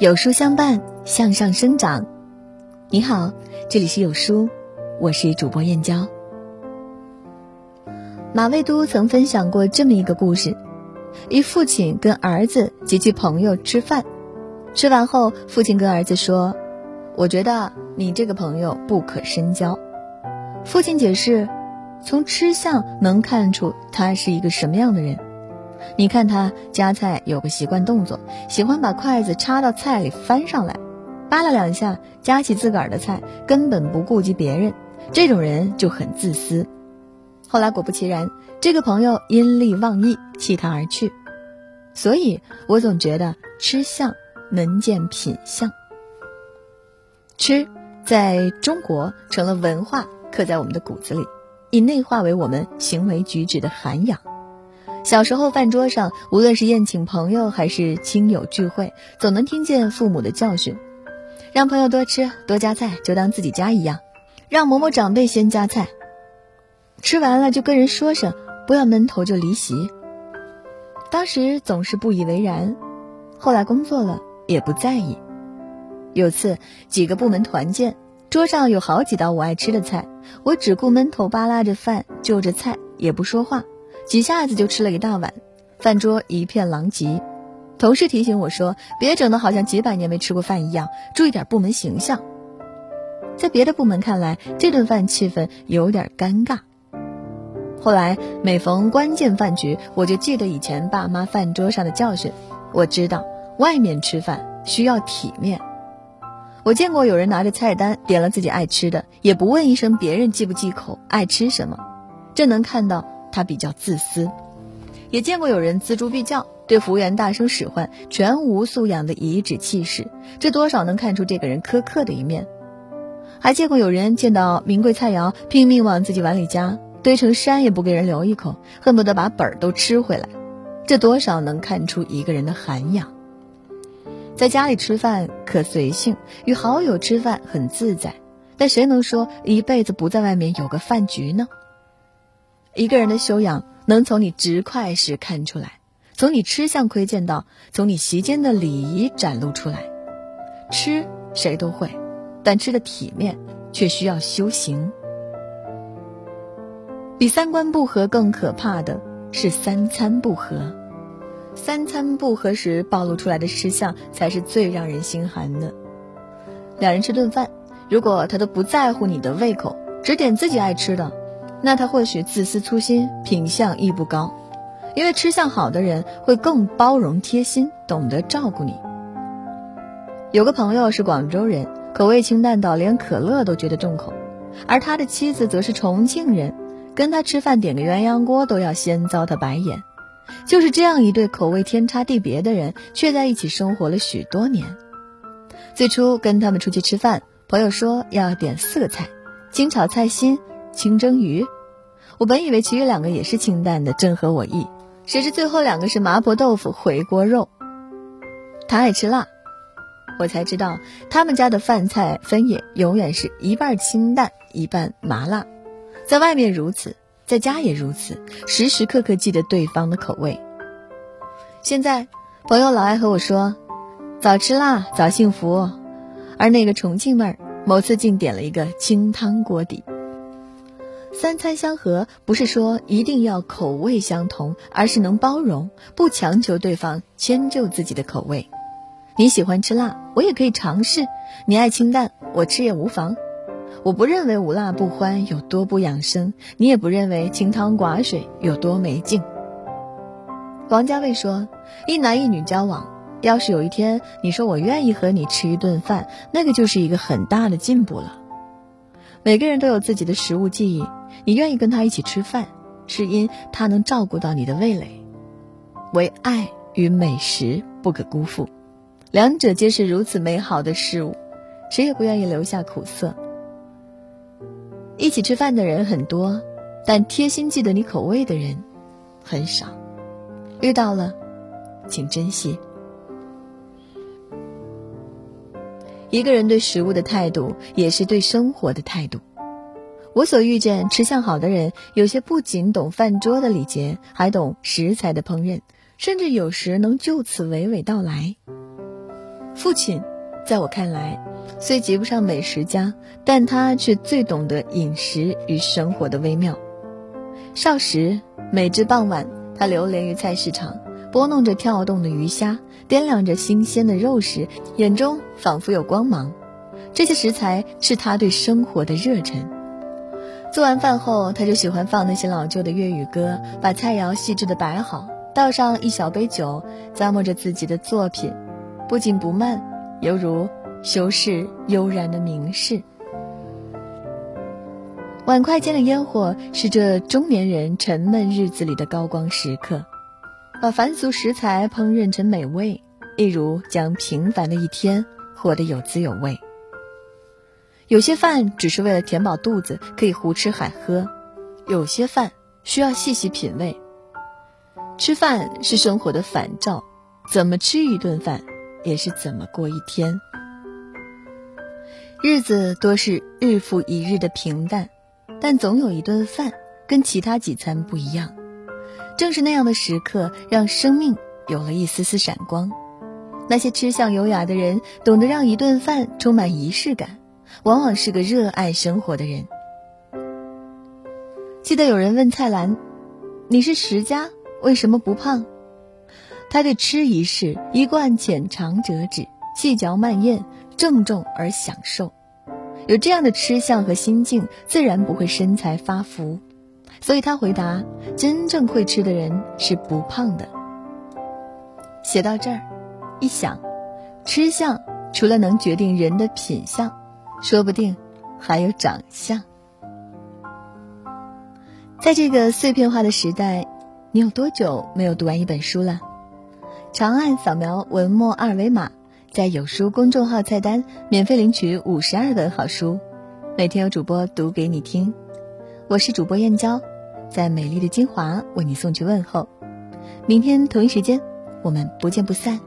有书相伴，向上生长。你好，这里是有书，我是主播燕娇。马未都曾分享过这么一个故事：一父亲跟儿子及其朋友吃饭，吃完后，父亲跟儿子说：“我觉得你这个朋友不可深交。”父亲解释：“从吃相能看出他是一个什么样的人。”你看他夹菜有个习惯动作，喜欢把筷子插到菜里翻上来，扒拉两下夹起自个儿的菜，根本不顾及别人。这种人就很自私。后来果不其然，这个朋友因利忘义，弃他而去。所以我总觉得吃相能见品相。吃在中国成了文化，刻在我们的骨子里，已内化为我们行为举止的涵养。小时候，饭桌上，无论是宴请朋友还是亲友聚会，总能听见父母的教训：让朋友多吃多夹菜，就当自己家一样；让某某长辈先夹菜，吃完了就跟人说声，不要闷头就离席。当时总是不以为然，后来工作了也不在意。有次几个部门团建，桌上有好几道我爱吃的菜，我只顾闷头扒拉着饭，就着菜，也不说话。几下子就吃了一大碗，饭桌一片狼藉。同事提醒我说：“别整的好像几百年没吃过饭一样，注意点部门形象。”在别的部门看来，这顿饭气氛有点尴尬。后来每逢关键饭局，我就记得以前爸妈饭桌上的教训。我知道外面吃饭需要体面。我见过有人拿着菜单点了自己爱吃的，也不问一声别人忌不忌口、爱吃什么，这能看到。他比较自私，也见过有人锱铢必较，对服务员大声使唤，全无素养的颐指气使，这多少能看出这个人苛刻的一面。还见过有人见到名贵菜肴，拼命往自己碗里夹，堆成山也不给人留一口，恨不得把本儿都吃回来，这多少能看出一个人的涵养。在家里吃饭可随性，与好友吃饭很自在，但谁能说一辈子不在外面有个饭局呢？一个人的修养能从你直筷时看出来，从你吃相窥见到，从你席间的礼仪展露出来。吃谁都会，但吃的体面却需要修行。比三观不合更可怕的是三餐不合。三餐不合时暴露出来的吃相才是最让人心寒的。两人吃顿饭，如果他都不在乎你的胃口，只点自己爱吃的。那他或许自私粗心，品相亦不高，因为吃相好的人会更包容贴心，懂得照顾你。有个朋友是广州人，口味清淡到连可乐都觉得重口，而他的妻子则是重庆人，跟他吃饭点个鸳鸯锅都要先遭他白眼。就是这样一对口味天差地别的人，却在一起生活了许多年。最初跟他们出去吃饭，朋友说要点四个菜：清炒菜心。清蒸鱼，我本以为其余两个也是清淡的，正合我意。谁知最后两个是麻婆豆腐回锅肉。他爱吃辣，我才知道他们家的饭菜分野永远是一半清淡，一半麻辣。在外面如此，在家也如此，时时刻刻记得对方的口味。现在朋友老爱和我说：“早吃辣早幸福。”而那个重庆妹儿，某次竟点了一个清汤锅底。三餐相合，不是说一定要口味相同，而是能包容，不强求对方迁就自己的口味。你喜欢吃辣，我也可以尝试；你爱清淡，我吃也无妨。我不认为无辣不欢有多不养生，你也不认为清汤寡水有多没劲。王家卫说：“一男一女交往，要是有一天你说我愿意和你吃一顿饭，那个就是一个很大的进步了。”每个人都有自己的食物记忆。你愿意跟他一起吃饭，是因他能照顾到你的味蕾。唯爱与美食不可辜负，两者皆是如此美好的事物，谁也不愿意留下苦涩。一起吃饭的人很多，但贴心记得你口味的人很少。遇到了，请珍惜。一个人对食物的态度，也是对生活的态度。我所遇见吃相好的人，有些不仅懂饭桌的礼节，还懂食材的烹饪，甚至有时能就此娓娓道来。父亲，在我看来，虽及不上美食家，但他却最懂得饮食与生活的微妙。少时，每至傍晚，他流连于菜市场，拨弄着跳动的鱼虾，掂量着新鲜的肉时，眼中仿佛有光芒。这些食材是他对生活的热忱。做完饭后，他就喜欢放那些老旧的粤语歌，把菜肴细致的摆好，倒上一小杯酒，咂摸着自己的作品，不紧不慢，犹如修饰悠然的名士。碗筷间的烟火是这中年人沉闷日子里的高光时刻，把凡俗食材烹饪成美味，一如将平凡的一天活得有滋有味。有些饭只是为了填饱肚子，可以胡吃海喝；有些饭需要细细品味。吃饭是生活的反照，怎么吃一顿饭，也是怎么过一天。日子多是日复一日的平淡，但总有一顿饭跟其他几餐不一样。正是那样的时刻，让生命有了一丝丝闪光。那些吃相优雅的人，懂得让一顿饭充满仪式感。往往是个热爱生活的人。记得有人问蔡澜：“你是食家，为什么不胖？”他对吃一事一贯浅尝辄止，细嚼慢咽，郑重而享受。有这样的吃相和心境，自然不会身材发福。所以他回答：“真正会吃的人是不胖的。”写到这儿，一想，吃相除了能决定人的品相。说不定还有长相。在这个碎片化的时代，你有多久没有读完一本书了？长按扫描文末二维码，在有书公众号菜单免费领取五十二本好书，每天有主播读给你听。我是主播燕娇，在美丽的金华为你送去问候。明天同一时间，我们不见不散。